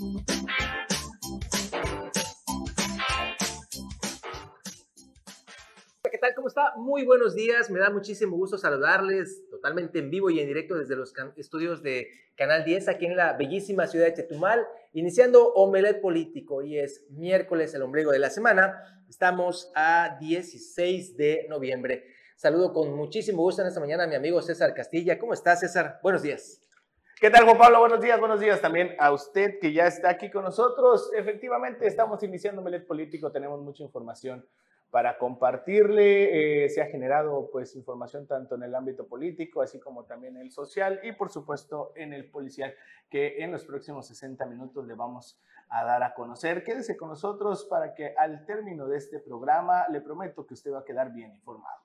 ¿Qué tal? ¿Cómo está? Muy buenos días. Me da muchísimo gusto saludarles totalmente en vivo y en directo desde los estudios de Canal 10 aquí en la bellísima ciudad de Chetumal, iniciando Omelet Político. Hoy es miércoles, el ombligo de la semana. Estamos a 16 de noviembre. Saludo con muchísimo gusto en esta mañana a mi amigo César Castilla. ¿Cómo estás, César? Buenos días. ¿Qué tal, Juan Pablo? Buenos días, buenos días también a usted que ya está aquí con nosotros. Efectivamente, estamos iniciando Melet Político, tenemos mucha información para compartirle. Eh, se ha generado pues información tanto en el ámbito político, así como también en el social y por supuesto en el policial, que en los próximos 60 minutos le vamos a dar a conocer. Quédese con nosotros para que al término de este programa le prometo que usted va a quedar bien informado.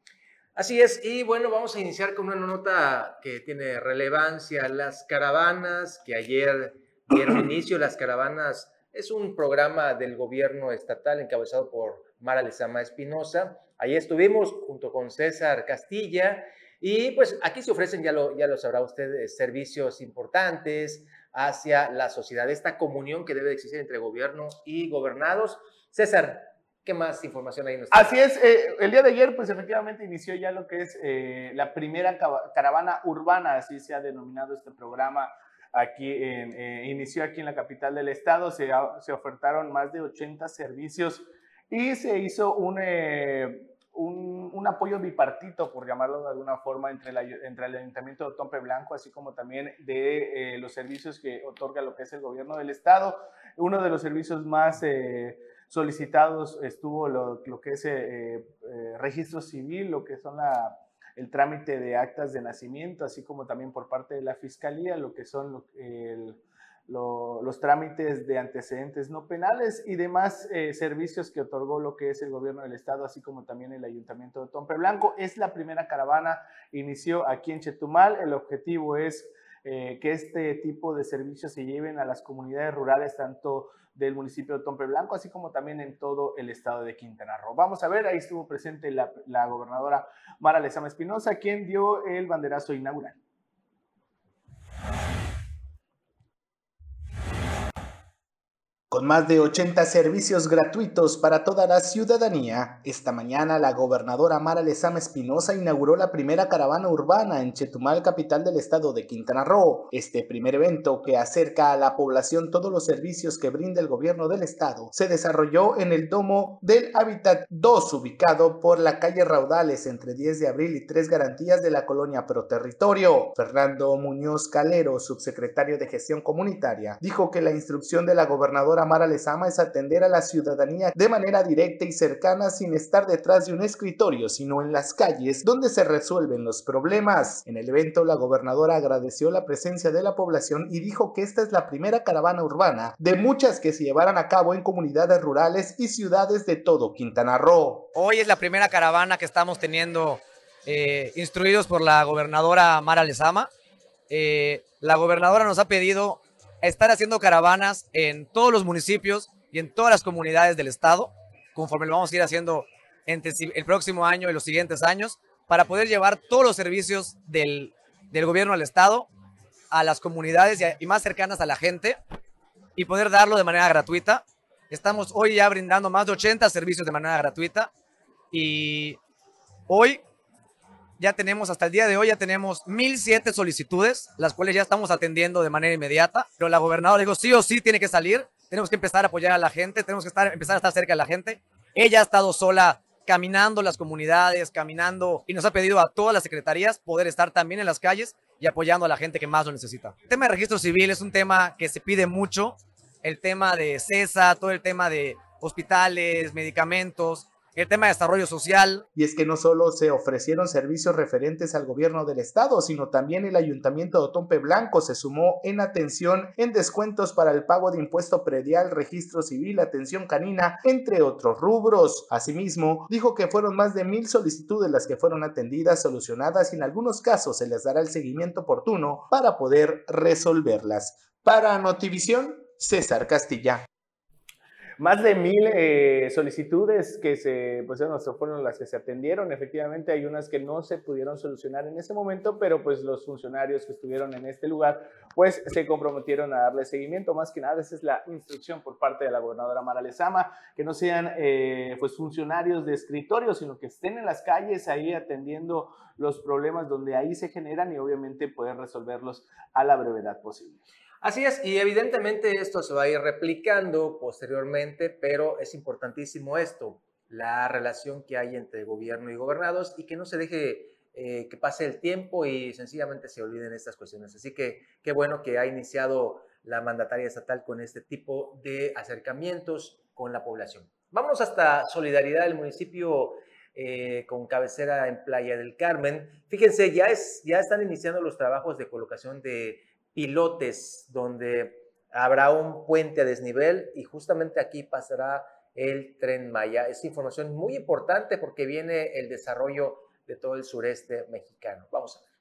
Así es, y bueno, vamos a iniciar con una nota que tiene relevancia. Las caravanas que ayer dieron inicio, las caravanas es un programa del gobierno estatal encabezado por Mara Lezama Espinosa. Ahí estuvimos junto con César Castilla y pues aquí se ofrecen, ya lo, ya lo sabrá usted, eh, servicios importantes hacia la sociedad, esta comunión que debe existir entre gobierno y gobernados. César, ¿Qué más información hay? Así es, eh, el día de ayer pues efectivamente inició ya lo que es eh, la primera caravana urbana, así se ha denominado este programa, aquí eh, inició aquí en la capital del estado, se, se, ofertaron más de 80 servicios y se hizo un, un, un, apoyo bipartito, por llamarlo de alguna forma, entre, la, entre el Ayuntamiento de Tompe Blanco, así como también de los servicios que otorga lo que es el gobierno del estado. Uno de los servicios más solicitados estuvo lo, que es eh, eh, registro civil, lo que son la, el trámite de actas de nacimiento, así como también por parte de la Fiscalía, lo que son los trámites de antecedentes no penales y demás eh, servicios que otorgó lo que es el gobierno del estado, así como también el ayuntamiento de Tompe Blanco. Es la primera caravana, inició aquí en Chetumal, el objetivo es que este tipo de servicios se lleven a las comunidades rurales, tanto del municipio de Tompe Blanco, así como también en todo el estado de Quintana Roo. Vamos a ver, ahí estuvo presente la, la gobernadora Mara Lezama Espinosa, quien dio el banderazo inaugural. Con más de 80 servicios gratuitos para toda la ciudadanía, esta mañana la gobernadora Mara Lezama Espinosa inauguró la primera caravana urbana en Chetumal, capital del estado de Quintana Roo. Este primer evento, que acerca a la población todos los servicios que brinda el gobierno del estado, se desarrolló en el domo del Hábitat 2, ubicado por la calle Raudales entre 10 de abril y 3 garantías de la colonia Pro Territorio. Fernando Muñoz Calero, subsecretario de Gestión Comunitaria, dijo que la instrucción de la gobernadora Mara Lezama es atender a la ciudadanía de manera directa y cercana sin estar detrás de un escritorio, sino en las calles donde se resuelven los problemas. En el evento, la gobernadora agradeció la presencia de la población y dijo que esta es la primera caravana urbana de muchas que se llevarán a cabo en comunidades rurales y ciudades de todo Quintana Roo. Hoy es la primera caravana que estamos teniendo eh, instruidos por la gobernadora Mara Lezama. Eh, la gobernadora nos ha pedido estar haciendo caravanas en todos los municipios y en todas las comunidades del estado, conforme lo vamos a ir haciendo entre el próximo año y los siguientes años, para poder llevar todos los servicios del, del gobierno al estado a las comunidades y, más cercanas a la gente y poder darlo de manera gratuita. Estamos hoy ya brindando más de 80 servicios de manera gratuita y hoy ya tenemos, hasta el día de hoy, ya tenemos 1007 solicitudes, las cuales ya estamos atendiendo de manera inmediata. Pero la gobernadora dijo, sí o sí tiene que salir, tenemos que empezar a apoyar a la gente, tenemos que estar, empezar a estar cerca de la gente. Ella ha estado sola caminando las comunidades, caminando y nos ha pedido a todas las secretarías poder estar también en las calles y apoyando a la gente que más lo necesita. El tema de registro civil es un tema que se pide mucho, el tema de CESA, todo el tema de hospitales, medicamentos, el tema de desarrollo social. Y es que no solo se ofrecieron servicios referentes al gobierno del estado, sino también el ayuntamiento de Otompe Blanco se sumó en atención en descuentos para el pago de impuesto predial, registro civil, atención canina, entre otros rubros. Asimismo, dijo que fueron más de mil solicitudes las que fueron atendidas, solucionadas y en algunos casos se les dará el seguimiento oportuno para poder resolverlas. Para Notivisión, César Castilla. Más de mil eh, solicitudes que se, pues bueno, fueron las que se atendieron. Efectivamente, hay unas que no se pudieron solucionar en ese momento, pero pues los funcionarios que estuvieron en este lugar, pues se comprometieron a darle seguimiento. Más que nada, esa es la instrucción por parte de la gobernadora Mara Lezama, que no sean eh, pues funcionarios de escritorio, sino que estén en las calles ahí atendiendo los problemas donde ahí se generan y obviamente poder resolverlos a la brevedad posible. Así es, y evidentemente esto se va a ir replicando posteriormente, pero es importantísimo esto, la relación que hay entre gobierno y gobernados y que no se deje eh, que pase el tiempo y sencillamente se olviden estas cuestiones. Así que qué bueno que ha iniciado la mandataria estatal con este tipo de acercamientos con la población. Vámonos hasta Solidaridad del municipio eh, con cabecera en Playa del Carmen. Fíjense, ya, es, ya están iniciando los trabajos de colocación de pilotes donde habrá un puente a desnivel y justamente aquí pasará el tren Maya. Es información muy importante porque viene el desarrollo de todo el sureste mexicano. Vamos a ver.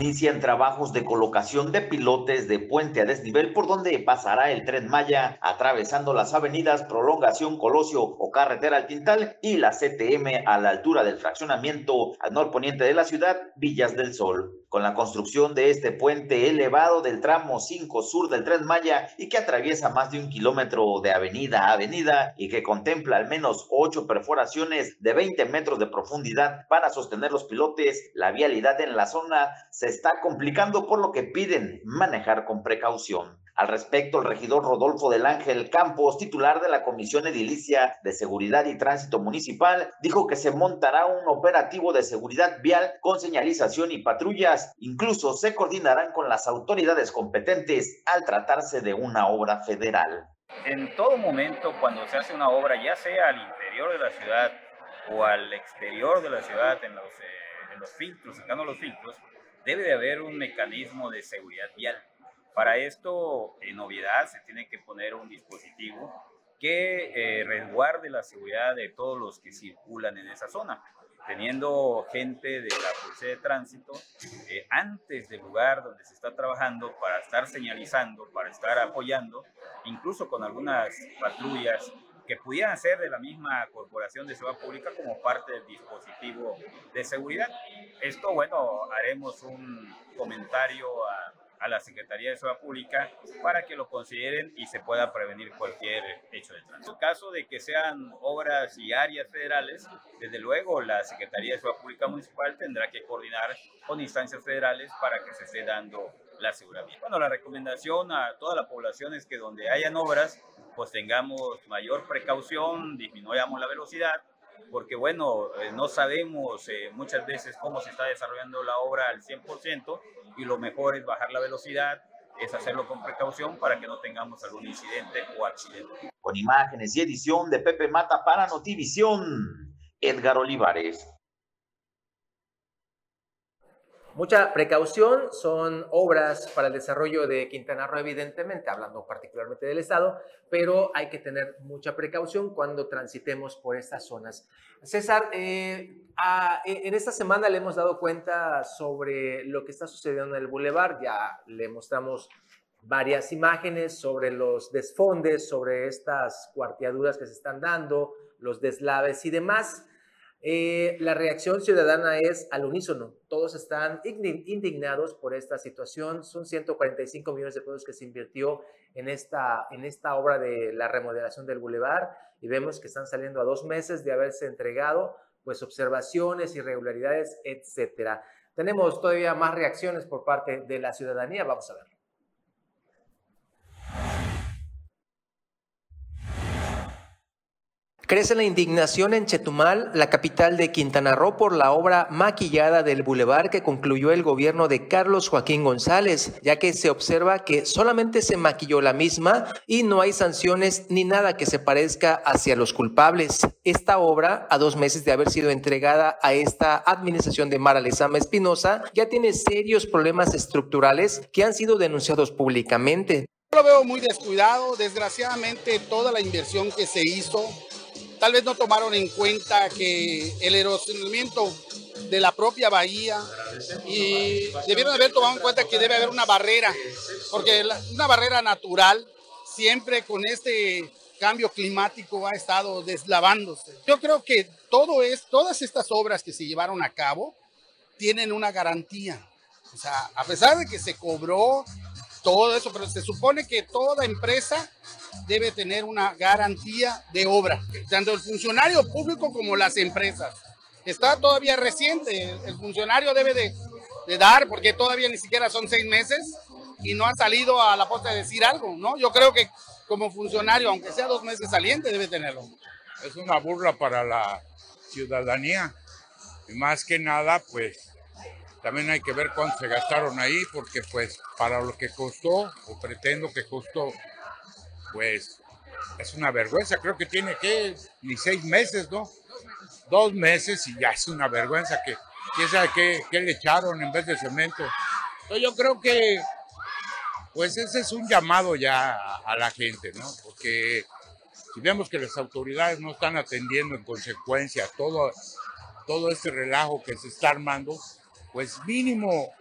Inician trabajos de colocación de pilotes de puente a desnivel por donde pasará el tren Maya, atravesando las avenidas Prolongación Colosio o Carretera al Tintal y la CTM a la altura del fraccionamiento al norponiente de la ciudad, Villas del Sol con la construcción de este puente elevado del tramo 5 sur del Tren Maya y que atraviesa más de un kilómetro de avenida a avenida y que contempla al menos ocho perforaciones de 20 metros de profundidad para sostener los pilotes, la vialidad en la zona se está complicando por lo que piden manejar con precaución. Al respecto, el regidor Rodolfo del Ángel Campos, titular de la Comisión Edilicia de Seguridad y Tránsito Municipal, dijo que se montará un operativo de seguridad vial con señalización y patrullas. Incluso se coordinarán con las autoridades competentes al tratarse de una obra federal. En todo momento, cuando se hace una obra, ya sea al interior de la ciudad o al exterior de la ciudad, en los, eh, en los filtros, sacando los filtros, debe de haber un mecanismo de seguridad vial para esto, en novedad, se tiene que poner un dispositivo que eh, resguarde la seguridad de todos los que circulan en esa zona, teniendo gente de la Policía de Tránsito eh, antes del lugar donde se está trabajando para estar señalizando, para estar apoyando, incluso con algunas patrullas que pudieran ser de la misma Corporación de Seguridad Pública como parte del dispositivo de seguridad. Esto, bueno, haremos un comentario a a la Secretaría de Seguridad Pública para que lo consideren y se pueda prevenir cualquier hecho de tránsito. En caso de que sean obras y áreas federales, desde luego la Secretaría de Seguridad Pública Municipal tendrá que coordinar con instancias federales para que se esté dando la seguridad. Bueno, la recomendación a toda la población es que donde hayan obras, pues tengamos mayor precaución, disminuyamos la velocidad, porque bueno, eh, no sabemos eh, muchas veces cómo se está desarrollando la obra al 100% y lo mejor es bajar la velocidad, es hacerlo con precaución para que no tengamos algún incidente o accidente. Con imágenes y edición de Pepe Mata para Notivisión, Edgar Olivares. Mucha precaución, son obras para el desarrollo de Quintana Roo, evidentemente, hablando particularmente del Estado, pero hay que tener mucha precaución cuando transitemos por estas zonas. César, eh, e, en esta semana le hemos dado cuenta sobre lo que está sucediendo en el Boulevard, ya le mostramos varias imágenes sobre los desfondes, sobre estas cuarteaduras que se están dando, los deslaves y demás. Eh, la reacción ciudadana es al unísono. Todos están indignados por esta situación. Son 145 millones de pesos que se invirtió en esta, en esta obra de la remodelación del bulevar y vemos que están saliendo a dos meses de haberse entregado pues observaciones, irregularidades, etcétera. Tenemos todavía más reacciones por parte de la ciudadanía. Vamos a ver. Crece la indignación en Chetumal, la capital de Quintana Roo, por la obra maquillada del bulevar que concluyó el gobierno de Carlos Joaquín González, ya que se observa que solamente se maquilló la misma y no hay sanciones ni nada que se parezca hacia los culpables. Esta obra, a dos meses de haber sido entregada a esta administración de Mara Lezama Espinosa, ya tiene serios problemas estructurales que han sido denunciados públicamente. Lo veo muy descuidado, desgraciadamente toda la inversión que se hizo Tal vez no tomaron en cuenta que el erosionamiento de la propia bahía y debieron haber tomado en cuenta que debe haber una barrera porque una barrera natural siempre con este cambio climático ha estado deslavándose. Yo creo que todo es, todas estas obras que se llevaron a cabo tienen una garantía. O sea, a pesar de que se cobró todo eso, pero se supone que toda empresa debe tener una garantía de obra, tanto el funcionario público como las empresas. Está todavía reciente, el funcionario debe de, dar, porque todavía ni siquiera son seis meses y no ha salido a la posta de decir algo, ¿no? Yo creo que como funcionario, aunque sea dos meses saliente, debe tenerlo. Es una burla para la ciudadanía. Y más que nada, pues también hay que ver cuánto se gastaron ahí, porque pues para lo que costó, o pretendo que costó, pues es una vergüenza. Creo que tiene que ni seis meses, ¿no? Dos meses y ya es una vergüenza que quién sabe qué, qué le echaron en vez de cemento. Entonces yo creo que pues ese es un llamado ya a, la gente, ¿no? Porque si vemos que las autoridades no están atendiendo en consecuencia todo, todo este relajo que se está armando, pues mínimo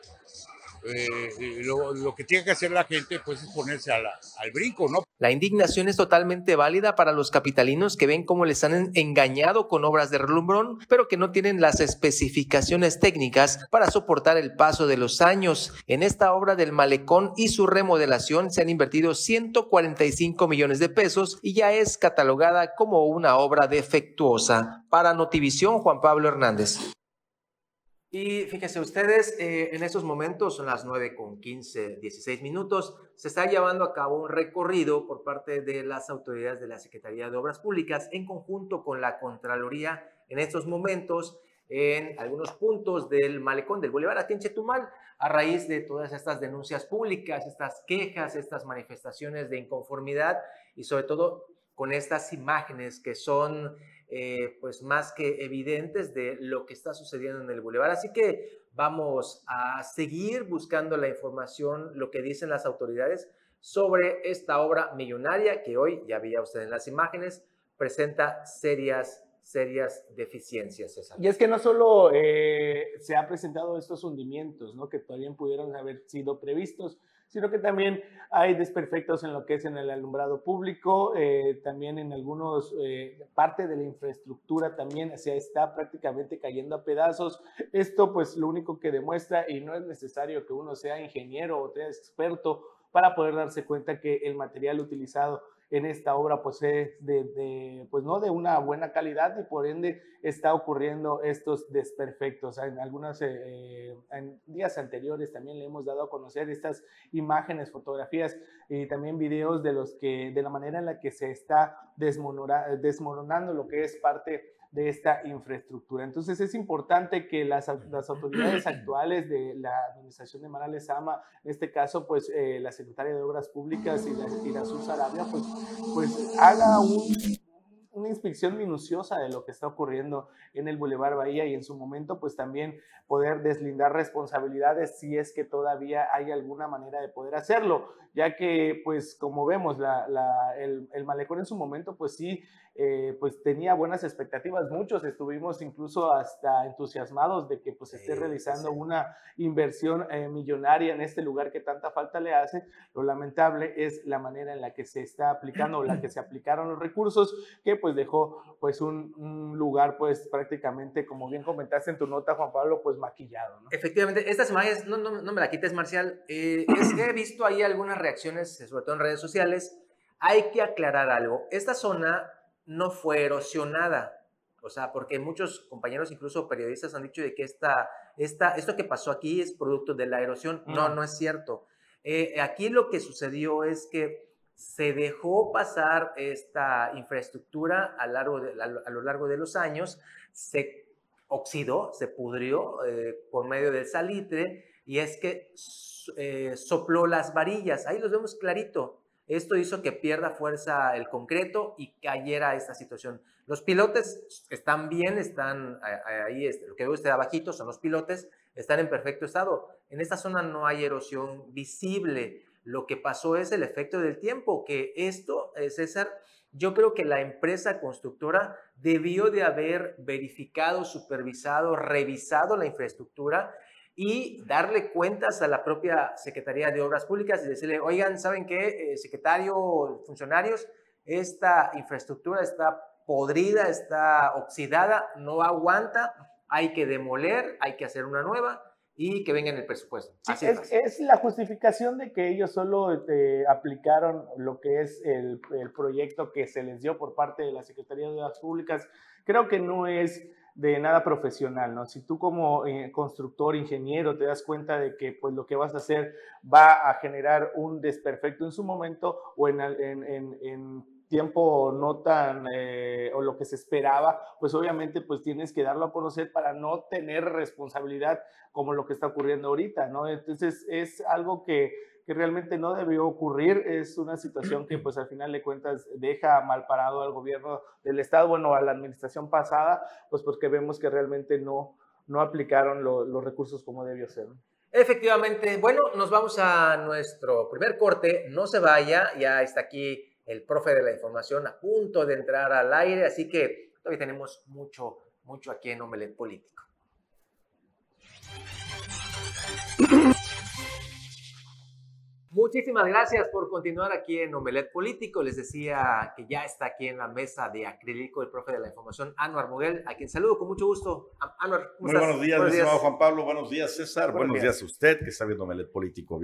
eh, lo, que tiene que hacer la gente pues es ponerse al brinco, ¿no? La indignación es totalmente válida para los capitalinos que ven cómo les han engañado con obras de relumbrón, pero que no tienen las especificaciones técnicas para soportar el paso de los años. En esta obra del malecón y su remodelación se han invertido 145 millones de pesos y ya es catalogada como una obra defectuosa. Para Notivisión, Juan Pablo Hernández. Y fíjense ustedes, eh, en estos momentos son las 9 con 15, 16 minutos, se está llevando a cabo un recorrido por parte de las autoridades de la Secretaría de Obras Públicas en conjunto con la Contraloría en estos momentos en algunos puntos del malecón del Bolívar aquí a raíz de todas estas denuncias públicas, estas quejas, estas manifestaciones de inconformidad y sobre todo con estas imágenes que son eh, pues más que evidentes de lo que está sucediendo en el Boulevard. Así que vamos a seguir buscando la información, lo que dicen las autoridades sobre esta obra millonaria que hoy, ya veía usted en las imágenes, presenta serias serias deficiencias, César. Y es que no solo eh, se han presentado estos hundimientos, ¿no? que todavía pudieron haber sido previstos, sino que también hay desperfectos en lo que es en el alumbrado público, eh, también en algunos, eh, parte de la infraestructura también se está prácticamente cayendo a pedazos. Esto pues lo único que demuestra, y no es necesario que uno sea ingeniero o sea experto para poder darse cuenta que el material utilizado en esta obra pues es de, pues no de una buena calidad y por ende está ocurriendo estos desperfectos. En algunos eh, en días anteriores también le hemos dado a conocer estas imágenes, fotografías y también videos de los que de la manera en la que se está desmoronando lo que es parte de esta infraestructura. Entonces es importante que las, las autoridades actuales de la administración de Mara Lezama, en este caso pues eh, la secretaria de Obras Públicas y la, y la Arabia, pues, pues haga un, una inspección minuciosa de lo que está ocurriendo en el Boulevard Bahía y en su momento pues también poder deslindar responsabilidades si es que todavía hay alguna manera de poder hacerlo, ya que pues como vemos la, la, el, el malecón en su momento pues sí eh, pues tenía buenas expectativas. Muchos estuvimos incluso hasta entusiasmados de que pues esté realizando una inversión eh, millonaria en este lugar que tanta falta le hace. Lo lamentable es la manera en la que se está aplicando o la que se aplicaron los recursos que pues dejó pues un, lugar pues prácticamente como bien comentaste en tu nota Juan Pablo pues maquillado. Efectivamente, estas imágenes, no, no, no, me la quites Marcial, eh, es que he visto ahí algunas reacciones, sobre todo en redes sociales. Hay que aclarar algo. Esta zona no fue erosionada. O sea, porque muchos compañeros, incluso periodistas, han dicho de que esta, esta, esto que pasó aquí es producto de la erosión. No, no es cierto. Eh, aquí lo que sucedió es que se dejó pasar esta infraestructura a, lo largo de los años, se oxidó, se pudrió eh, por medio del salitre y es que eh, sopló las varillas. Ahí los vemos clarito. Esto hizo que pierda fuerza el concreto y cayera esta situación. Los pilotes están bien, están ahí, este, lo que ve usted abajito son los pilotes, están en perfecto estado. En esta zona no hay erosión visible. Lo que pasó es el efecto del tiempo, que esto, eh, César, yo creo que la empresa constructora debió de haber verificado, supervisado, revisado la infraestructura y darle cuentas a la propia Secretaría de Obras Públicas y decirle, oigan, ¿saben qué, eh, secretario, funcionarios? Esta infraestructura está podrida, está oxidada, no aguanta, hay que demoler, hay que hacer una nueva y que venga en el presupuesto. Así es, es, la justificación de que ellos solo eh, aplicaron lo que es el, el, proyecto que se les dio por parte de la Secretaría de Obras Públicas. Creo que no es de nada profesional, ¿no? Si tú como eh, constructor, ingeniero, te das cuenta de que pues lo que vas a hacer va a generar un desperfecto en su momento o en, en, en, tiempo no tan, eh, o lo que se esperaba, pues obviamente pues tienes que darlo a conocer para no tener responsabilidad como lo que está ocurriendo ahorita, ¿no? Entonces es algo que que realmente no debió ocurrir. Es una situación que pues al final de cuentas deja mal parado al gobierno del Estado, bueno, a la administración pasada, pues porque vemos que realmente no, no aplicaron los recursos como debió ser. Efectivamente, bueno, nos vamos a nuestro primer corte, no se vaya, ya está aquí el profe de la información a punto de entrar al aire, así que todavía tenemos mucho, mucho aquí en Omelet Político. Muchísimas gracias por continuar aquí en Omelet Político. Les decía que ya está aquí en la mesa de acrílico el profe de la información, Anuar Muguel, a quien saludo con mucho gusto. Anuar, ¿cómo Muy buenos días, estimado Juan Pablo. Buenos días, César. Buenos, días. a usted que está viendo Omelet Político.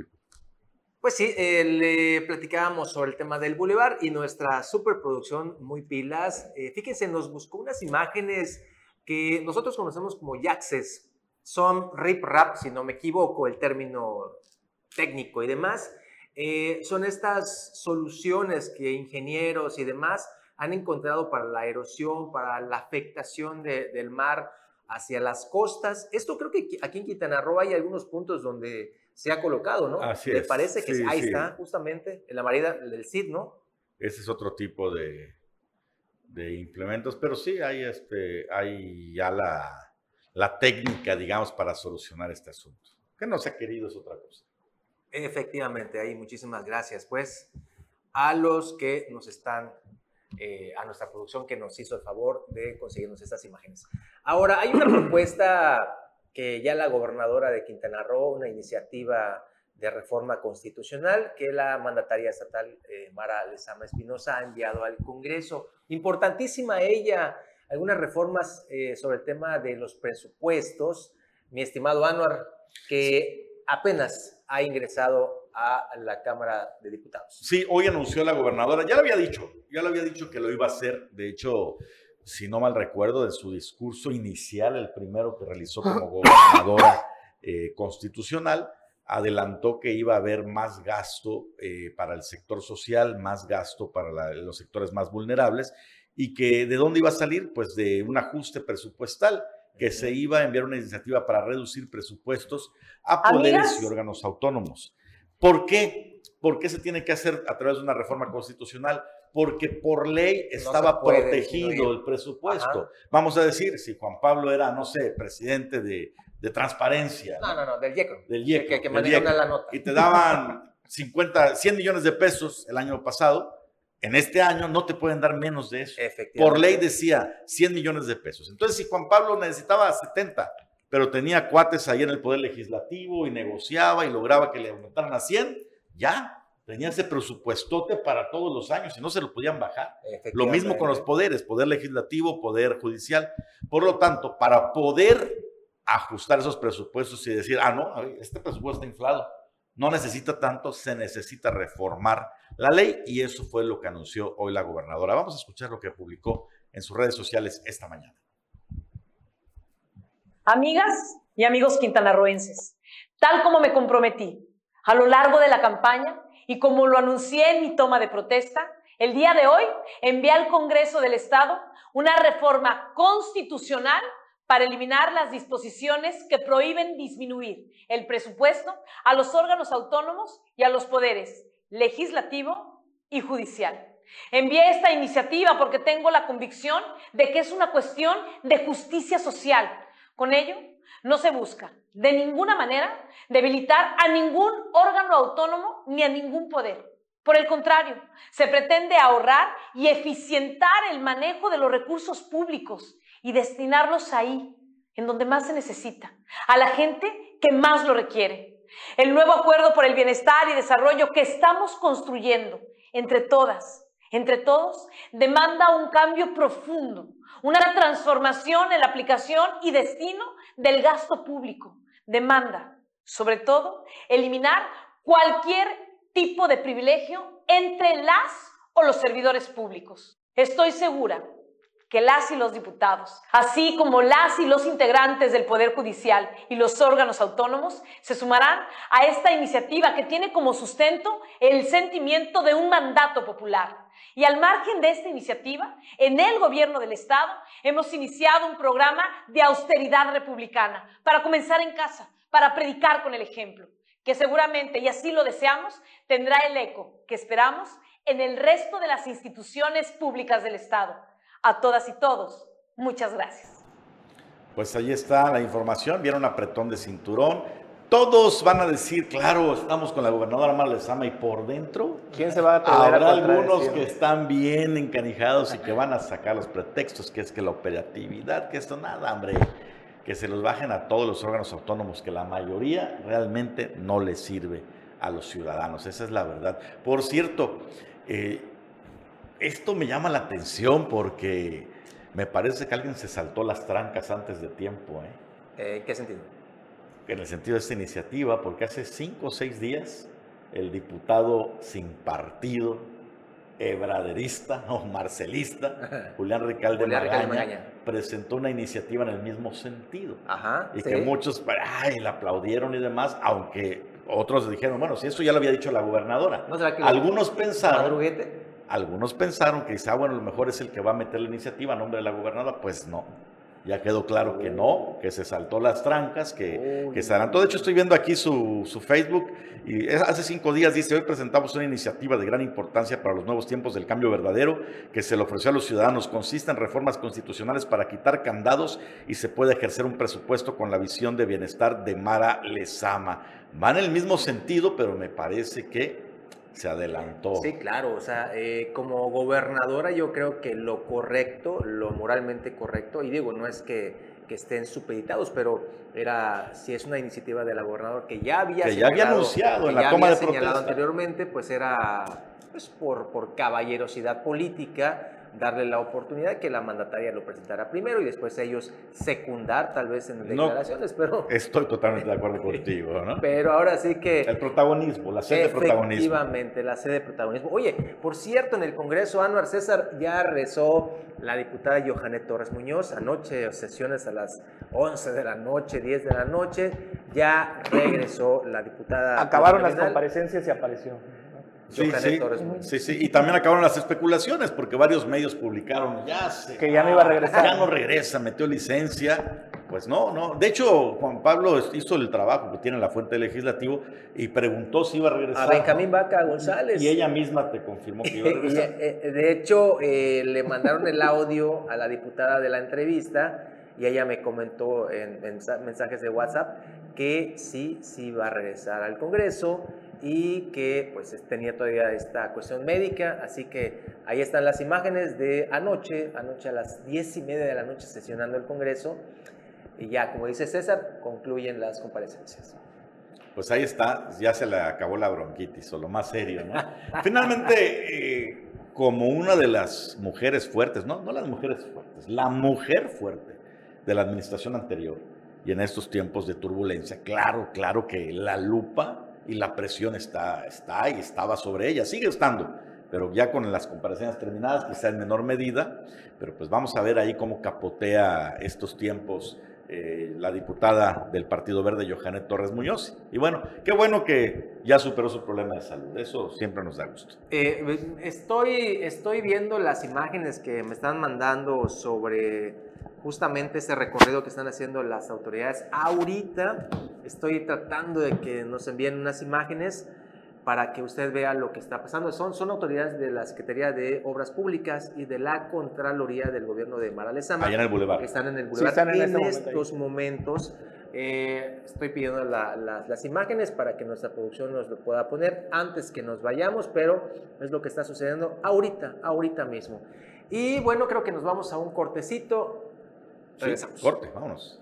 Pues sí, eh, le platicábamos sobre el tema del Boulevard y nuestra superproducción muy pilas. Eh, fíjense, nos buscó unas imágenes que nosotros conocemos como Yaxes. Son rip rap, si no me equivoco, el término técnico y demás. Eh, son estas soluciones que ingenieros y demás han encontrado para la erosión, para la afectación del mar hacia las costas. Esto creo que aquí en Quintana Roo hay algunos puntos donde se ha colocado, ¿no? Así Me parece que ahí está, justamente, en la marida del CID, ¿no? Ese es otro tipo de, de implementos, pero sí hay, este, hay ya la, la técnica, digamos, para solucionar este asunto. Que no se ha querido es otra cosa. Efectivamente, ahí muchísimas gracias, pues, a los que nos están, eh, a nuestra producción que nos hizo el favor de conseguirnos estas imágenes. Ahora, hay una propuesta que ya la gobernadora de Quintana Roo, una iniciativa de reforma constitucional que la mandataria estatal eh, Mara Lezama Espinosa ha enviado al Congreso. Importantísima ella, algunas reformas eh, sobre el tema de los presupuestos. Mi estimado Anuar, que apenas ha ingresado a la Cámara de Diputados. Sí, hoy anunció la gobernadora, ya lo había dicho, ya lo había dicho que lo iba a hacer, de hecho, si no mal recuerdo, de su discurso inicial, el primero que realizó como gobernadora eh, constitucional, adelantó que iba a haber más gasto eh, para el sector social, más gasto para los sectores más vulnerables y que de dónde iba a salir, pues de un ajuste presupuestal que se iba a enviar una iniciativa para reducir presupuestos a poderes y órganos autónomos. ¿Por qué? ¿Por qué se tiene que hacer a través de una reforma constitucional? Porque por ley estaba protegido el presupuesto. Vamos a decir, si Juan Pablo era, no sé, presidente de, transparencia. No, no, no, del IECO. Del IECO. Que, que la nota. Y te daban 50, 100 millones de pesos el año pasado en este año no te pueden dar menos de eso. Por ley decía 100 millones de pesos. Entonces, si Juan Pablo necesitaba 70, pero tenía cuates ahí en el Poder Legislativo y negociaba y lograba que le aumentaran a 100, ya tenía ese presupuestote para todos los años y no se lo podían bajar. Lo mismo con los poderes, Poder Legislativo, Poder Judicial. Por lo tanto, para poder ajustar esos presupuestos y decir, ah, no, este presupuesto está inflado, no necesita tanto, se necesita reformar la ley y eso fue lo que anunció hoy la gobernadora. Vamos a escuchar lo que publicó en sus redes sociales esta mañana. Amigas y amigos quintanarroenses, tal como me comprometí a lo largo de la campaña y como lo anuncié en mi toma de protesta, el día de hoy envié al Congreso del Estado una reforma constitucional para eliminar las disposiciones que prohíben disminuir el presupuesto a los órganos autónomos y a los poderes legislativo y judicial. Envié esta iniciativa porque tengo la convicción de que es una cuestión de justicia social. Con ello, no se busca de ninguna manera debilitar a ningún órgano autónomo ni a ningún poder. Por el contrario, se pretende ahorrar y eficientar el manejo de los recursos públicos y destinarlos ahí, en donde más se necesita, a la gente que más lo requiere. El nuevo acuerdo por el bienestar y desarrollo que estamos construyendo entre todas, entre todos, demanda un cambio profundo, una transformación en la aplicación y destino del gasto público. Demanda, sobre todo, eliminar cualquier tipo de privilegio entre las o los servidores públicos. Estoy segura que las y los diputados, así como las y los integrantes del Poder Judicial y los órganos autónomos, se sumarán a esta iniciativa que tiene como sustento el sentimiento de un mandato popular. Y al margen de esta iniciativa, en el gobierno del Estado hemos iniciado un programa de austeridad republicana para comenzar en casa, para predicar con el ejemplo, que seguramente, y así lo deseamos, tendrá el eco que esperamos en el resto de las instituciones públicas del Estado a todas y todos. Muchas gracias. Pues ahí está la información, vieron apretón de cinturón. Todos van a decir, claro, estamos con la gobernadora Mara Lezama y por dentro. ¿Quién se va a atrever Habrá a algunos que están bien encanijados y que van a sacar los pretextos, que es que la operatividad, que esto nada, hombre. Que se los bajen a todos los órganos autónomos, que la mayoría realmente no les sirve a los ciudadanos. Esa es la verdad. Por cierto, eh, esto me llama la atención porque me parece que alguien se saltó las trancas antes de tiempo, ¿eh? Eh, ¿En qué sentido? en el sentido de esta iniciativa, porque hace cinco o seis días el diputado sin partido, ebraderista o marcelista, Julián Ricalde Julián Magaña, Magaña. presentó una iniciativa en el mismo sentido. Ajá. Y sí. que muchos ay, la aplaudieron y demás, aunque otros dijeron, bueno, si eso ya lo había dicho la gobernadora. ¿No será que Algunos pensaron, madruguete? Algunos pensaron que quizá, bueno, a lo mejor es el que va a meter la iniciativa a nombre de la gobernadora. Pues no. Ya quedó claro que no, que se saltó las trancas, que, que se adelantó. De hecho, estoy viendo aquí su, su Facebook y es- hace cinco días dice, hoy presentamos una iniciativa de gran importancia para los nuevos tiempos del cambio verdadero que se le ofreció a los ciudadanos. Consiste en reformas constitucionales para quitar candados y se puede ejercer un presupuesto con la visión de bienestar de Mara Lezama. Va en el mismo sentido, pero me parece que se adelantó. Sí, claro, o sea, eh, como gobernadora yo creo que lo correcto, lo moralmente correcto, y digo, no es que, que estén supeditados, pero era, si es una iniciativa de la gobernadora que ya había Que ya había anunciado en la toma de protesta. anteriormente, pues era pues por, por caballerosidad política darle la oportunidad que la mandataria lo presentara primero y después ellos secundar tal vez en No. declaraciones, pero, Estoy totalmente de acuerdo contigo, ¿no? pero ahora sí que... El protagonismo, la sed de protagonismo. Efectivamente, la sede de protagonismo. Oye, por cierto, en el Congreso, Anuar César ya rezó la diputada Johanet Torres Muñoz. Anoche, sesiones a las 11 de la noche, 10 de la noche, ya regresó la diputada. Acabaron las comparecencias y apareció. Sí, sí, sí, sí. Y también acabaron las especulaciones porque varios medios publicaron, ya Que ya no iba a regresar. Ya no regresa, metió licencia. Pues no, no. De hecho, Juan Pablo hizo el trabajo que tiene en la fuente legislativo y preguntó si iba a regresar. A Benjamín Vaca González. Y ella misma te confirmó que iba a regresar. eh, de hecho, eh, le mandaron el audio a la diputada de la entrevista y ella me comentó en mensa- mensajes de WhatsApp que sí, sí va a regresar al Congreso y que pues es- tenía todavía esta cuestión médica, así que ahí están las imágenes de anoche, anoche a las diez y media de la noche sesionando el Congreso y ya, como dice César, concluyen las comparecencias. Pues ahí está, ya se le acabó la bronquitis o lo más serio, ¿no? Finalmente, eh, como una de las mujeres fuertes, no, no las mujeres fuertes, la mujer fuerte de la administración anterior y en estos tiempos de turbulencia, claro, claro que la lupa y la presión está, está y estaba sobre ella, sigue estando, pero ya con las comparecencias terminadas, quizá en menor medida, pero pues vamos a ver ahí cómo capotea estos tiempos eh, la diputada del Partido Verde, Johanet Torres Muñoz. Y bueno, qué bueno que ya superó su problema de salud, eso siempre nos da gusto. Eh, estoy, estoy viendo las imágenes que me están mandando sobre justamente ese recorrido que están haciendo las autoridades. Ahorita estoy tratando de que nos envíen unas imágenes para que usted vea lo que está pasando. Son, son autoridades de la Secretaría de Obras Públicas y de la Contraloría del Gobierno de Mara Lezama. Allá en el Boulevard. Que están en el Sí, Boulevard están en en, este momento estos momentos. Eh, estoy pidiendo la- la- las imágenes para que nuestra producción nos lo pueda poner antes que nos vayamos, pero es lo que está sucediendo ahorita, ahorita mismo. Y bueno, creo que nos vamos a un cortecito. Regresamos. Sí, corte, vámonos.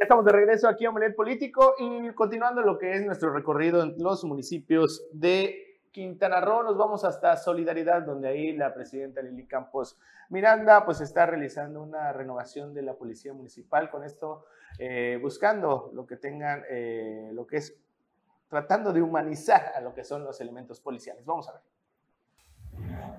Ya estamos de regreso aquí a Omelet Político y continuando lo que es nuestro recorrido en los municipios de Quintana Roo, nos vamos hasta Solidaridad, donde ahí la presidenta Lili Campos Miranda pues está realizando una renovación de la policía municipal con esto, eh, buscando lo que tengan, eh, lo que es, tratando de humanizar a lo que son los elementos policiales. Vamos a ver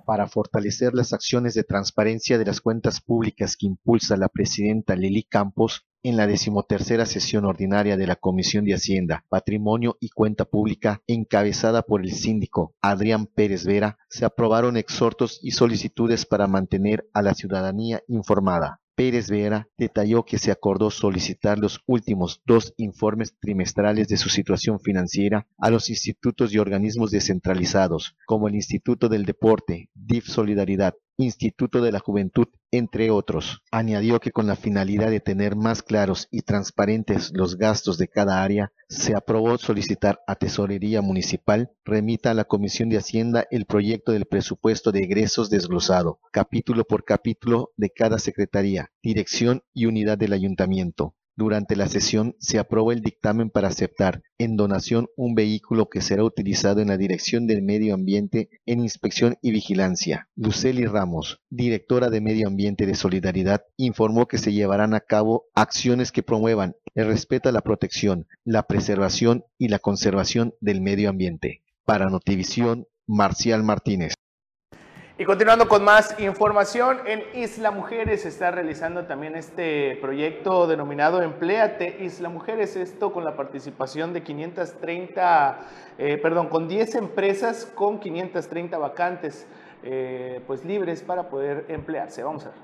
para fortalecer las acciones de transparencia de las cuentas públicas que impulsa la presidenta Lili Campos, en la decimotercera sesión ordinaria de la Comisión de Hacienda, Patrimonio y Cuenta Pública, encabezada por el síndico Adrián Pérez Vera, se aprobaron exhortos y solicitudes para mantener a la ciudadanía informada. Pérez Vera detalló que se acordó solicitar los últimos dos informes trimestrales de su situación financiera a los institutos y organismos descentralizados, como el Instituto del Deporte, DIF Solidaridad, Instituto de la Juventud, entre otros. Añadió que con la finalidad de tener más claros y transparentes los gastos de cada área, se aprobó solicitar a Tesorería Municipal remita a la Comisión de Hacienda el proyecto del presupuesto de egresos desglosado, capítulo por capítulo de cada secretaría, dirección y unidad del ayuntamiento. Durante la sesión se aprobó el dictamen para aceptar en donación un vehículo que será utilizado en la Dirección del Medio Ambiente en Inspección y Vigilancia. Luceli Ramos, directora de Medio Ambiente de Solidaridad, informó que se llevarán a cabo acciones que promuevan el respeto a la protección, la preservación y la conservación del medio ambiente. Para Notivisión, Marcial Martínez. Y continuando con más información, en Isla Mujeres se está realizando también este proyecto denominado Empleate Isla Mujeres, esto con la participación de 530, eh, perdón, con 10 empresas con 530 vacantes eh, pues libres para poder emplearse. Vamos a ver.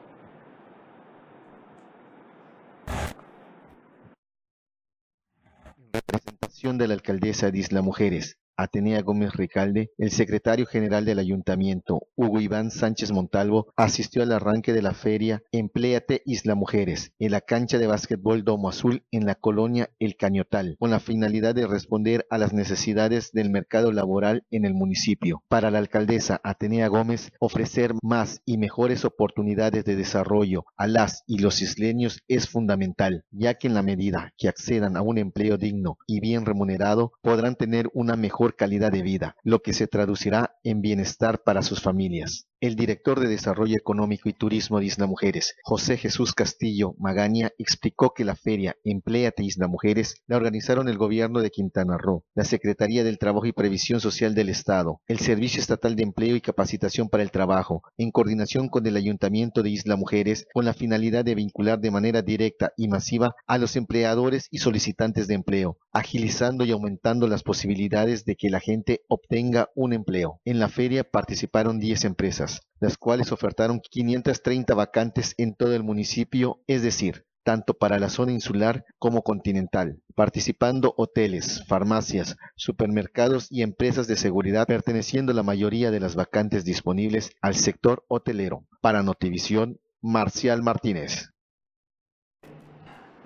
Representación de la alcaldesa de Isla Mujeres, Atenea Gómez Ricalde, el secretario general del ayuntamiento, Hugo Iván Sánchez Montalvo, asistió al arranque de la feria Empléate Isla Mujeres en la cancha de básquetbol Domo Azul en la colonia El Cañotal, con la finalidad de responder a las necesidades del mercado laboral en el municipio. Para la alcaldesa Atenea Gómez, ofrecer más y mejores oportunidades de desarrollo a las y los isleños es fundamental, ya que en la medida que accedan a un empleo digno y bien remunerado, podrán tener una mejor calidad de vida, lo que se traducirá en bienestar para sus familias. El director de Desarrollo Económico y Turismo de Isla Mujeres, José Jesús Castillo Magaña, explicó que la feria Empleate Isla Mujeres la organizaron el gobierno de Quintana Roo, la Secretaría del Trabajo y Previsión Social del Estado, el Servicio Estatal de Empleo y Capacitación para el Trabajo, en coordinación con el Ayuntamiento de Isla Mujeres, con la finalidad de vincular de manera directa y masiva a los empleadores y solicitantes de empleo, agilizando y aumentando las posibilidades de que la gente obtenga un empleo. En la feria participaron 10 empresas las cuales ofertaron 530 vacantes en todo el municipio, es decir, tanto para la zona insular como continental, participando hoteles, farmacias, supermercados y empresas de seguridad, perteneciendo la mayoría de las vacantes disponibles al sector hotelero. Para Notivisión, Marcial Martínez.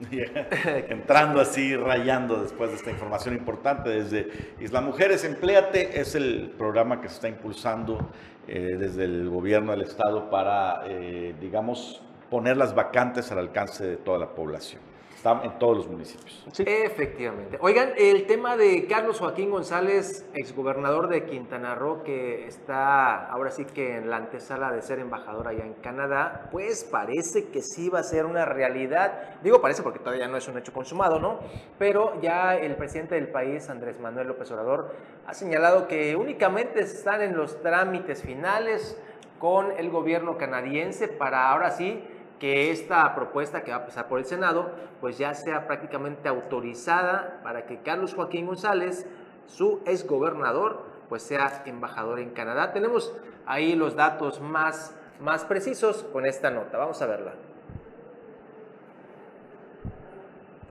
entrando así, rayando después de esta información importante desde Isla Mujeres, Empléate es el programa que se está impulsando eh, desde el gobierno del estado para, eh, digamos, poner las vacantes al alcance de toda la población. Está en todos los municipios. Efectivamente. Oigan, el tema de Carlos Joaquín González, exgobernador de Quintana Roo, que está ahora sí que en la antesala de ser embajador allá en Canadá, pues parece que sí va a ser una realidad. Digo parece porque todavía no es un hecho consumado, ¿no? Pero ya el presidente del país, Andrés Manuel López Obrador, ha señalado que únicamente están en los trámites finales con el gobierno canadiense para ahora sí que esta propuesta que va a pasar por el Senado, pues ya sea prácticamente autorizada para que Carlos Joaquín González, su exgobernador, pues sea embajador en Canadá. Tenemos ahí los datos más, más precisos con esta nota. Vamos a verla.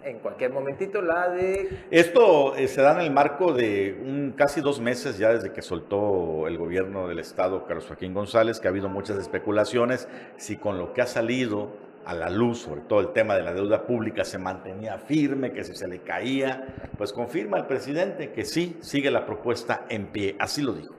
En cualquier momentito la de... Esto eh, se da en el marco de un, casi dos meses ya desde que soltó el gobierno del estado Carlos Joaquín González, que ha habido muchas especulaciones si con lo que ha salido a la luz, sobre todo el tema de la deuda pública, se mantenía firme, que si se le caía, pues confirma el presidente que sí, sigue la propuesta en pie, así lo dijo.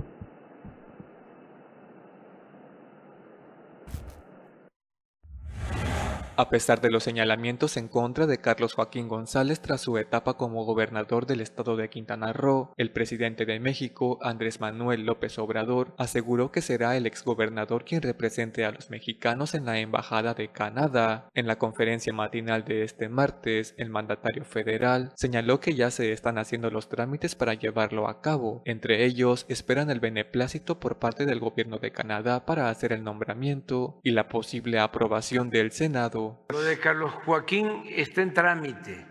A pesar de los señalamientos en contra de Carlos Joaquín González tras su etapa como gobernador del estado de Quintana Roo, el presidente de México, Andrés Manuel López Obrador, aseguró que será el exgobernador quien represente a los mexicanos en la Embajada de Canadá. En la conferencia matinal de este martes, el mandatario federal señaló que ya se están haciendo los trámites para llevarlo a cabo. Entre ellos, esperan el beneplácito por parte del gobierno de Canadá para hacer el nombramiento y la posible aprobación del Senado. Lo de Carlos Joaquín está en trámite.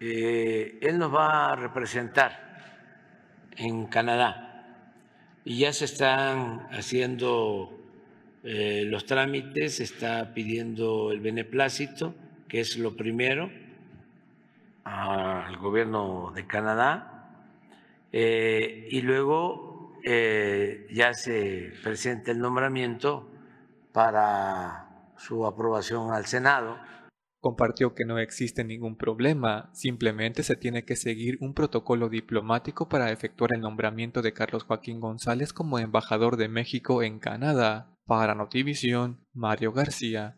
Eh, él nos va a representar en Canadá y ya se están haciendo eh, los trámites, se está pidiendo el beneplácito, que es lo primero, al gobierno de Canadá, eh, y luego ya se presenta el nombramiento para su aprobación al Senado. Compartió que no existe ningún problema, simplemente se tiene que seguir un protocolo diplomático para efectuar el nombramiento de Carlos Joaquín González como embajador de México en Canadá. Para Notivisión, Mario García.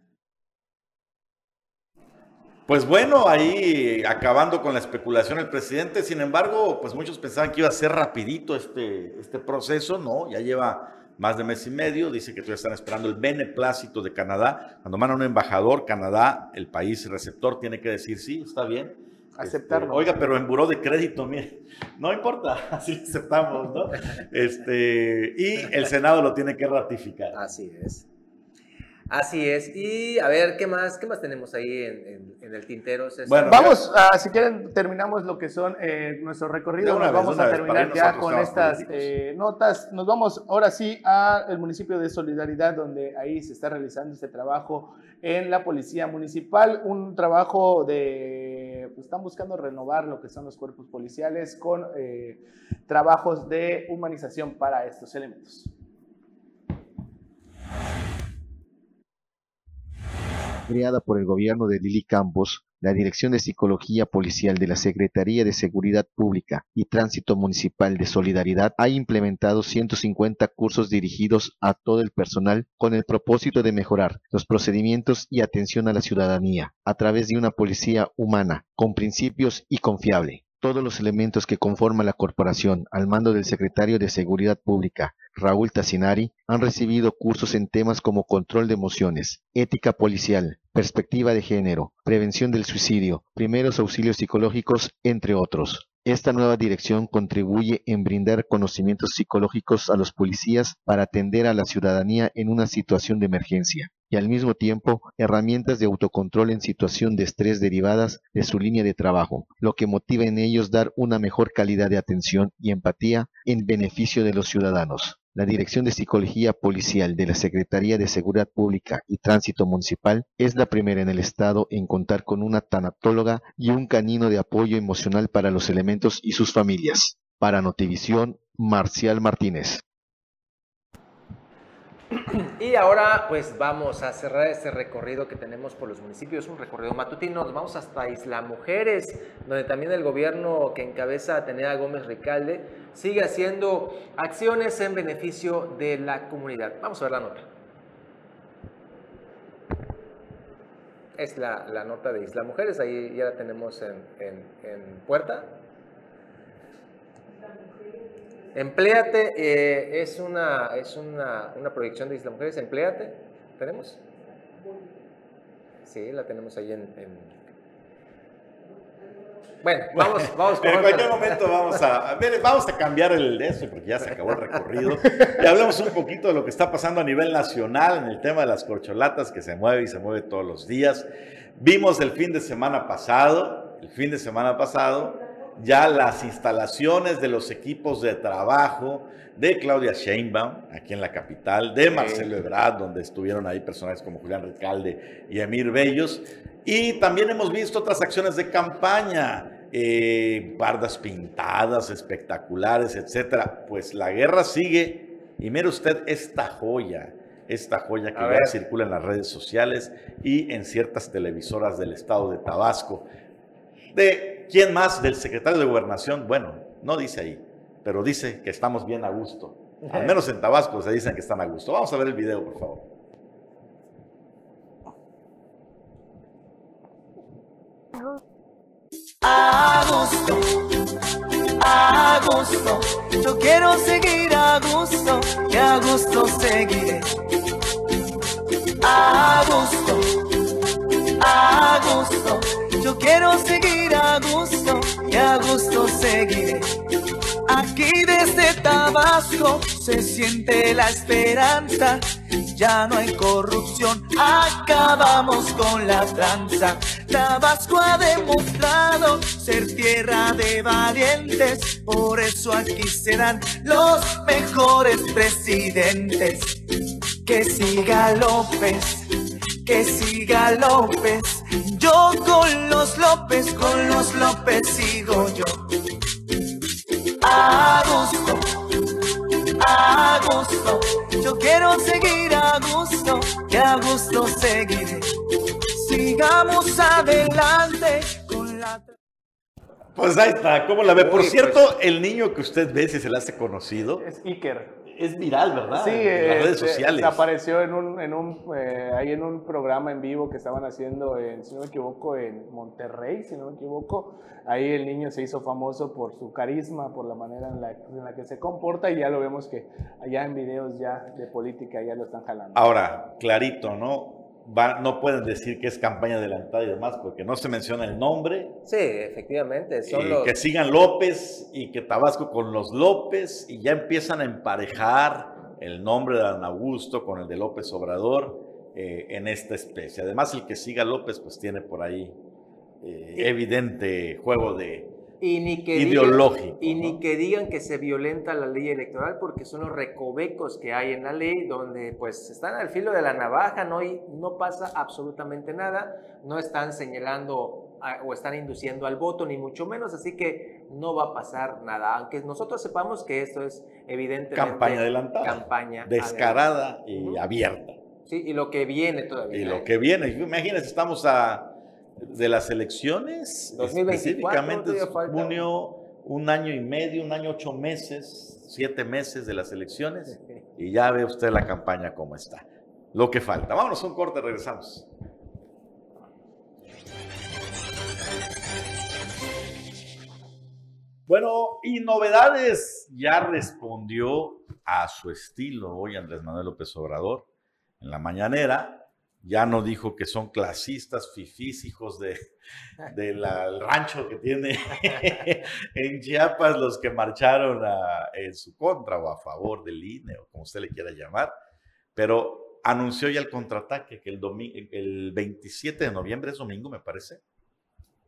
Pues bueno, ahí acabando con la especulación el presidente, sin embargo, pues muchos pensaban que iba a ser rapidito este, este proceso, ¿no? Ya lleva más de mes y medio, dice que todavía están esperando el beneplácito de Canadá. Cuando mandan un embajador, Canadá, el país receptor, tiene que decir sí, está bien. Aceptarlo. Este, oiga, pero en buró de crédito, mire, no importa, así aceptamos, ¿no? Este, y el Senado lo tiene que ratificar. Así es. Así es. Y a ver, ¿qué más, qué más tenemos ahí en, el tintero? Bueno, vamos, a, si quieren, terminamos lo que son eh, nuestro recorrido. Nos vamos a terminar ya con estas eh, notas. Nos vamos ahora sí al municipio de Solidaridad, donde ahí se está realizando este trabajo en la Policía Municipal. Un trabajo de, pues, están buscando renovar lo que son los cuerpos policiales con eh, trabajos de humanización para estos elementos. Creada por el gobierno de Lili Campos, la Dirección de Psicología Policial de la Secretaría de Seguridad Pública y Tránsito Municipal de Solidaridad ha implementado 150 cursos dirigidos a todo el personal con el propósito de mejorar los procedimientos y atención a la ciudadanía a través de una policía humana, con principios y confiable. Todos los elementos que conforman la corporación al mando del secretario de Seguridad Pública, Raúl Tassinari, han recibido cursos en temas como control de emociones, ética policial, perspectiva de género, prevención del suicidio, primeros auxilios psicológicos, entre otros. Esta nueva dirección contribuye en brindar conocimientos psicológicos a los policías para atender a la ciudadanía en una situación de emergencia y al mismo tiempo herramientas de autocontrol en situación de estrés derivadas de su línea de trabajo, lo que motiva en ellos dar una mejor calidad de atención y empatía en beneficio de los ciudadanos. La Dirección de Psicología Policial de la Secretaría de Seguridad Pública y Tránsito Municipal es la primera en el Estado en contar con una tanatóloga y un canino de apoyo emocional para los elementos y sus familias. Para Notivisión, Marcial Martínez. Y ahora pues vamos a cerrar este recorrido que tenemos por los municipios, un recorrido matutino, nos vamos hasta Isla Mujeres, donde también el gobierno que encabeza Atenea Gómez Ricalde sigue haciendo acciones en beneficio de la comunidad. Vamos a ver la nota. Es la, nota de Isla Mujeres, ahí ya la tenemos en, en puerta. Empléate eh, es, una, es una, proyección de Isla Mujeres. Empléate, ¿tenemos? Sí, la tenemos ahí en... Bueno, vamos, vamos En cualquier momento vamos a, vamos a cambiar el de eso porque ya se acabó el recorrido. Y hablemos un poquito de lo que está pasando a nivel nacional en el tema de las corcholatas que se mueve y se mueve todos los días. Vimos el fin de semana pasado, el fin de semana pasado, ya las instalaciones de los equipos de trabajo de Claudia Sheinbaum, aquí en la capital, de Marcelo Ebrard, donde estuvieron ahí personajes como Julián Ricalde y Emir Bellos. Y también hemos visto otras acciones de campaña, eh, bardas pintadas, espectaculares, etcétera. Pues la guerra sigue. Y mire usted esta joya, esta joya que ya circula en las redes sociales y en ciertas televisoras del estado de Tabasco. De ¿Quién más del secretario de Gobernación? Bueno, no dice ahí, pero dice que estamos bien a gusto. Al menos en Tabasco se dicen que están a gusto. Vamos a ver el video, por favor. A gusto, a gusto, yo quiero seguir a gusto, y a gusto seguiré. A gusto, a gusto, yo quiero seguir a gusto, y a gusto seguiré. Aquí desde Tabasco se siente la esperanza, ya no hay corrupción, acabamos con la tranza. Tabasco ha demostrado ser tierra de valientes, por eso aquí serán los mejores presidentes. Que siga López, que siga López, yo con los López, con los López sigo yo. A gusto, a gusto, yo quiero seguir a gusto, y a gusto seguiré. Sigamos adelante con la... Pues ahí está, ¿cómo la ve? Por cierto, pues. el niño que usted ve, si se le hace conocido, Es Iker. Es viral, ¿verdad? Sí, en las redes este, sociales. Apareció en un, en un, eh, ahí en un programa en vivo que estaban haciendo, en, si no me equivoco, en Monterrey, si no me equivoco. Ahí el niño se hizo famoso por su carisma, por la manera en la, en la que se comporta y ya lo vemos que allá en videos ya de política ya lo están jalando. Ahora, clarito, ¿no? Va- no pueden decir que es campaña adelantada y demás, porque no se menciona el nombre. Sí, efectivamente. Son y los... que sigan López y que Tabasco con los López y ya empiezan a emparejar el nombre de Dan Augusto con el de López Obrador eh, en esta especie. Además, el que siga López, pues tiene por ahí eh, evidente juego de Y ni que ideológico. Digan, y ¿no? ni que digan que se violenta la ley electoral porque son los recovecos que hay en la ley donde pues están al filo de la navaja, no, y no pasa absolutamente nada, no están señalando a- o están induciendo al voto, ni mucho menos, así que no va a pasar nada, aunque nosotros sepamos que esto es evidentemente Campaña adelantada. campaña descarada y abierta. Sí, y lo que viene todavía. Y ¿eh? lo que viene, imagínense, estamos a de las elecciones, 2024, específicamente junio, un año y medio, un año ocho meses, siete meses de las elecciones, y ya ve usted la campaña cómo está. Lo que falta. Vámonos a un corte, regresamos. Bueno, y novedades, ya respondió a su estilo hoy Andrés Manuel López Obrador en la mañanera. Ya no dijo que son clasistas, fifís, hijos de, del rancho que tiene en Chiapas los que marcharon a- en su contra o a favor del INE o como usted le quiera llamar. Pero anunció ya el contraataque que el, el 27 de noviembre, es domingo me parece.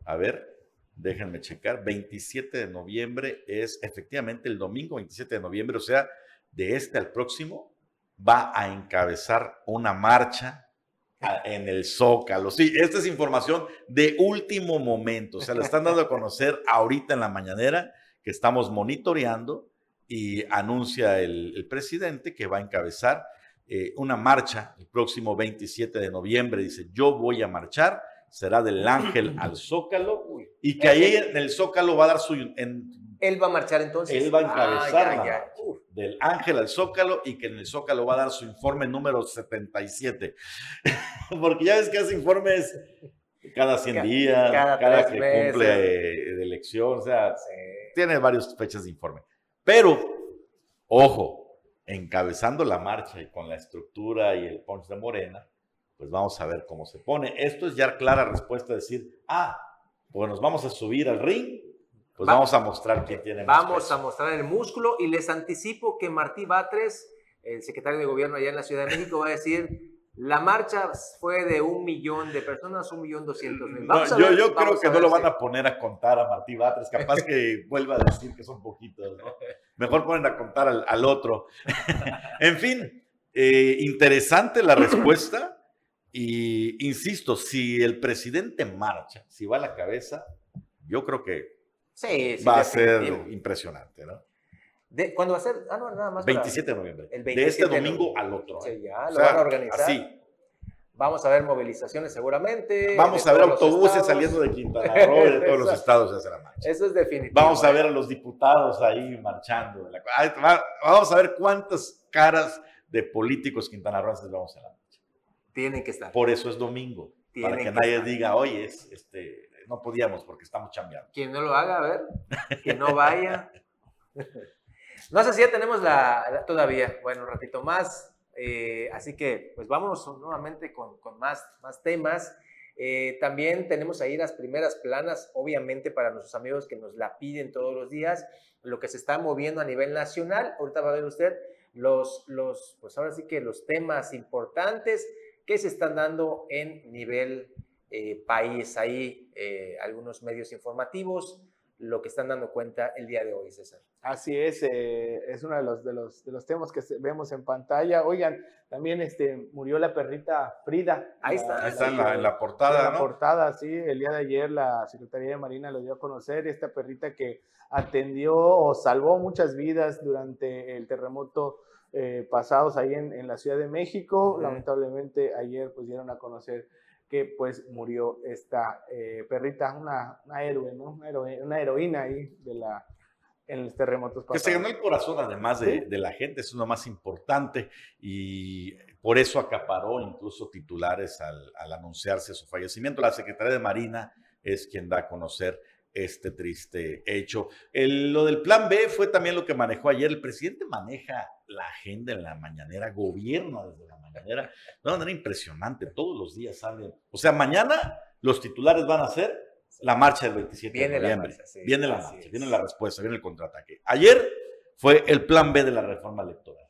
A ver, déjenme checar. 27 de noviembre es efectivamente el domingo 27 de noviembre, o sea, de este al próximo, va a encabezar una marcha en el Zócalo. Sí, esta es información de último momento, o sea, la están dando a conocer ahorita en la mañanera que estamos monitoreando y anuncia el, el presidente que va a encabezar eh, una marcha el próximo 27 de noviembre. Dice, yo voy a marchar, será del Ángel al Zócalo y que ahí en el Zócalo va a dar su... en- Él va a marchar entonces. él va a Ah, encabezar ya, la ya. del Ángel al Zócalo y que en el Zócalo va a dar su informe número 77. Porque ya ves que hace informes cada 100 Ca- días, cada cada, que meses. cumple eh, de elección, o sea, tiene varias fechas de informe. Pero, ojo, encabezando la marcha y con la estructura y el punch de Morena, pues vamos a ver cómo se pone. Esto es ya clara respuesta, decir, ah, pues nos vamos a subir al ring, pues Va- vamos a mostrar quién tiene más Vamos peso. a mostrar el músculo y les anticipo que Martí Batres, el secretario de gobierno allá en la Ciudad de México, va a decir, la marcha fue de un millón de personas, un millón doscientos mil. No, yo, yo creo que no lo van a poner a contar a Martí Batres, capaz que vuelva a decir que son poquitos, ¿no? Mejor ponen a contar al, al otro. en fin, eh, interesante la respuesta y insisto, si el presidente marcha, si va a la cabeza, yo creo que Sí, sí, va a ser impresionante, ¿no? De- ¿Cuándo va a ser? Ah, no, nada más. para- 27 de noviembre. El de 27 este de domingo noviembre. al otro. Sí, ¿eh? ya, O lo sea, van a organizar. Así. Vamos a ver movilizaciones seguramente. Vamos de a ver autobuses saliendo de Quintana Roo de todos los estados hacia la marcha. Eso es definitivo. Vamos a ¿eh? ver a los diputados ahí marchando. de la- Vamos a ver cuántas caras de políticos quintanarroenses vamos a marcha. Tienen que estar. Por eso es domingo. Tienen para que, que nadie estar. diga, oye, es, este, no podíamos porque estamos chambeando. Quien no lo haga, a ver, que no vaya. No sé si ya tenemos la, todavía, bueno, un ratito más, eh, así que pues vámonos nuevamente con, con más, más temas. Eh, también tenemos ahí las primeras planas, obviamente para nuestros amigos que nos la piden todos los días, lo que se está moviendo a nivel nacional. Ahorita va a ver usted los, los pues ahora sí que los temas importantes que se están dando en nivel eh, país. Ahí eh, algunos medios informativos, lo que están dando cuenta el día de hoy, César. Así es, es uno de los, de, los, de los temas que vemos en pantalla. Oigan, también este, murió la perrita Frida. Ahí está. Ahí está en la, en la portada. En la portada, sí. El día de ayer la Secretaría de Marina lo dio a conocer. Esta perrita que atendió o salvó muchas vidas durante el terremoto eh, pasados ahí en, en, la Ciudad de México. Lamentablemente ayer pues dieron a conocer que pues murió esta eh, perrita, una, una héroe, ¿no? Una, una heroína ahí de la, en los terremotos pasados. Que se ganó el corazón, además de, de, la gente, es lo más importante y por eso acaparó incluso titulares al, al, anunciarse su fallecimiento. La Secretaría de Marina es quien da a conocer este triste hecho. El, lo del plan B fue también lo que manejó ayer. El presidente maneja la agenda en la mañanera, gobierna desde la mañanera de una manera impresionante. Todos los días salen. O sea, mañana los titulares van a ser la marcha del 27 viene de noviembre. La marcha, sí, viene la marcha, viene la respuesta, viene el contraataque. Ayer fue el plan B de la reforma electoral.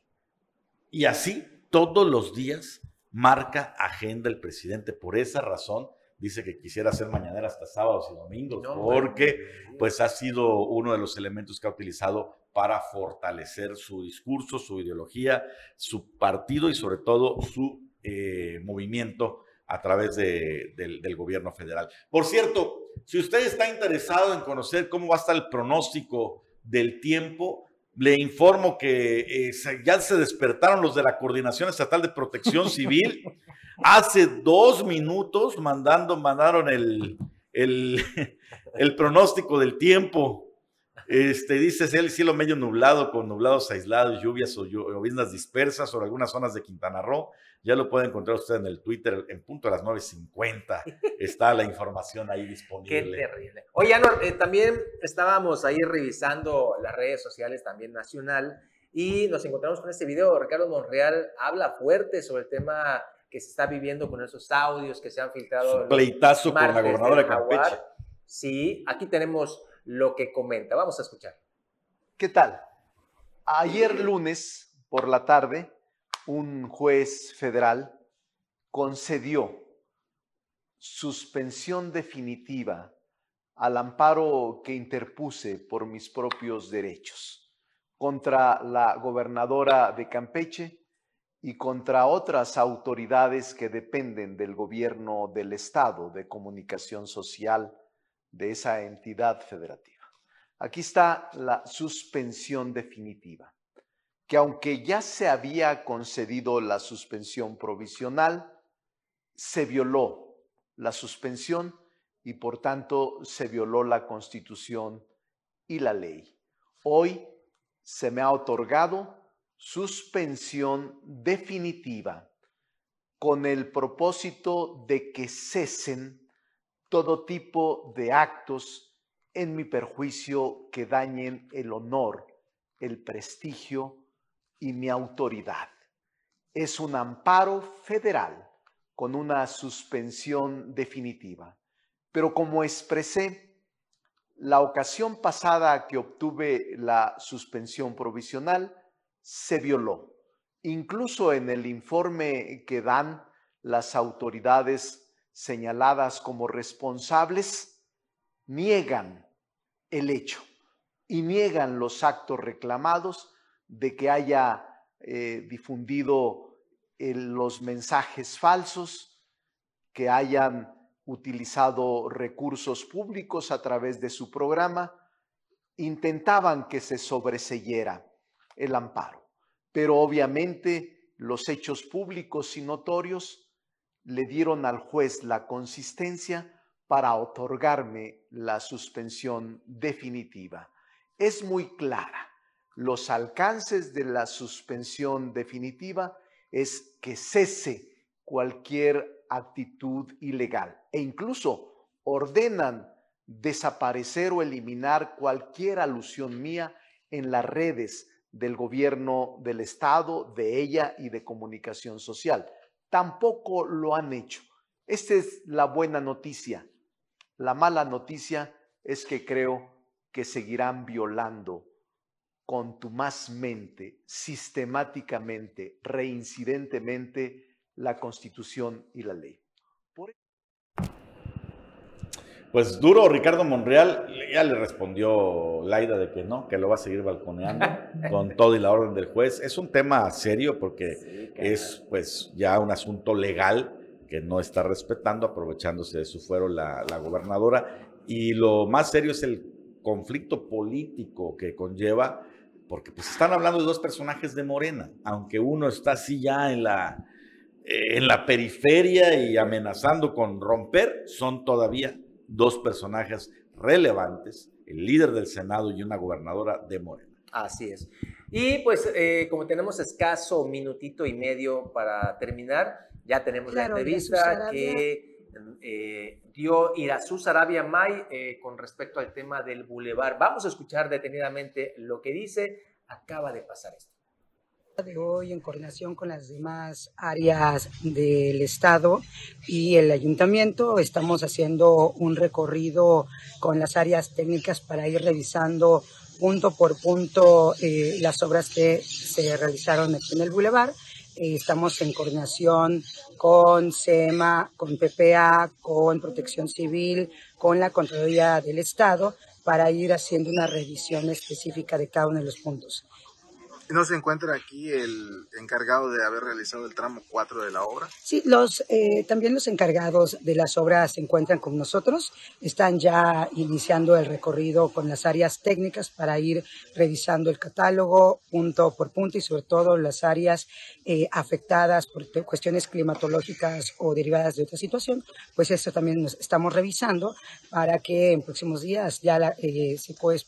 Y así todos los días marca agenda el presidente. Por esa razón dice que quisiera hacer mañanera hasta sábados y domingos, no, porque pues ha sido uno de los elementos que ha utilizado para fortalecer su discurso, su ideología, su partido y sobre todo su eh, movimiento a través de, del, del gobierno federal. Por cierto, si usted está interesado en conocer cómo va a estar el pronóstico del tiempo, le informo que eh, ya se despertaron los de la Coordinación Estatal de Protección Civil. Hace dos minutos mandando, mandaron el, el, el pronóstico del tiempo. Este, dice el cielo medio nublado con nublados aislados, lluvias o lluvias dispersas sobre algunas zonas de Quintana Roo. Ya lo puede encontrar usted en el Twitter en punto a las 9.50. Está la información ahí disponible. Qué terrible. Oye, Anor, eh, también estábamos ahí revisando las redes sociales también nacional y nos encontramos con este video. Ricardo Monreal habla fuerte sobre el tema que se está viviendo con esos audios que se han filtrado. Su pleitazo con la gobernadora de Campeche. Sí, aquí tenemos lo que comenta. Vamos a escuchar. ¿Qué tal? Ayer lunes por la tarde, un juez federal concedió suspensión definitiva al amparo que interpuse por mis propios derechos contra la gobernadora de Campeche y contra otras autoridades que dependen del gobierno del Estado de comunicación social de esa entidad federativa. Aquí está la suspensión definitiva, que aunque ya se había concedido la suspensión provisional, se violó la suspensión y por tanto se violó la constitución y la ley. Hoy se me ha otorgado suspensión definitiva con el propósito de que cesen todo tipo de actos en mi perjuicio que dañen el honor, el prestigio y mi autoridad. Es un amparo federal con una suspensión definitiva. Pero como expresé, la ocasión pasada que obtuve la suspensión provisional se violó. Incluso en el informe que dan las autoridades señaladas como responsables niegan el hecho y niegan los actos reclamados de que haya eh, difundido eh, los mensajes falsos, que hayan utilizado recursos públicos a través de su programa, intentaban que se sobreseyera el amparo. Pero obviamente los hechos públicos y notorios le dieron al juez la consistencia para otorgarme la suspensión definitiva. Es muy clara. Los alcances de la suspensión definitiva es que cese cualquier actitud ilegal e incluso ordenan desaparecer o eliminar cualquier alusión mía en las redes del gobierno del Estado, de ella y de comunicación social. Tampoco lo han hecho. Esta es la buena noticia. La mala noticia es que creo que seguirán violando contumazmente, sistemáticamente, reincidentemente la Constitución y la ley. Pues duro, Ricardo Monreal ya le respondió Laida de que no, que lo va a seguir balconeando con todo y la orden del juez. Es un tema serio porque es pues ya un asunto legal que no está respetando, aprovechándose de su fuero la, la gobernadora. Y lo más serio es el conflicto político que conlleva, porque pues están hablando de dos personajes de Morena, aunque uno está así ya en la, en la periferia y amenazando con romper, son todavía dos personajes relevantes, el líder del Senado y una gobernadora de Morena. Así es. Y pues eh, como tenemos escaso minutito y medio para terminar, ya tenemos la entrevista que eh, dio Irazú Sarabia May eh, con respecto al tema del bulevar. Vamos a escuchar detenidamente lo que dice. Acaba de pasar esto de hoy en coordinación con las demás áreas del Estado y el ayuntamiento estamos haciendo un recorrido con las áreas técnicas para ir revisando punto por punto eh, las obras que se realizaron aquí en el bulevar. Eh, estamos en coordinación con SEMA, con PPA, con Protección Civil, con la Contraloría del Estado para ir haciendo una revisión específica de cada uno de los puntos. ¿No se encuentra aquí el encargado de haber realizado el tramo 4 de la obra? Sí, los, eh, también los encargados de las obras se encuentran con nosotros. Están ya iniciando el recorrido con las áreas técnicas para ir revisando el catálogo punto por punto y sobre todo las áreas eh, afectadas por cuestiones climatológicas o derivadas de otra situación. Pues eso también nos estamos revisando para que en próximos días ya la, eh,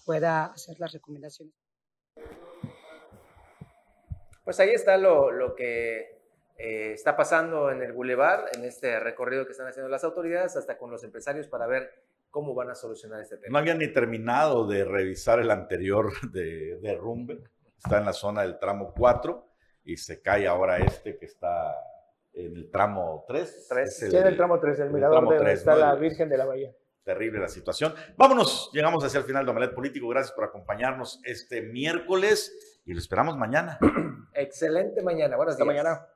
pueda hacer las recomendaciones. Pues ahí está lo, lo que eh, está pasando en el Boulevard, en este recorrido que están haciendo las autoridades, hasta con los empresarios para ver cómo van a solucionar este tema. No habían ni terminado de revisar el anterior de derrumbe. Está en la zona del tramo 4 y se cae ahora este que está en el tramo 3. 3. Sí, en el tramo 3, el mirador de donde está la Virgen de la Bahía. Terrible la situación. Vámonos, llegamos hacia el final de Omelet Político. Gracias por acompañarnos este miércoles y lo esperamos mañana. Excelente mañana. Buenas Hasta mañana.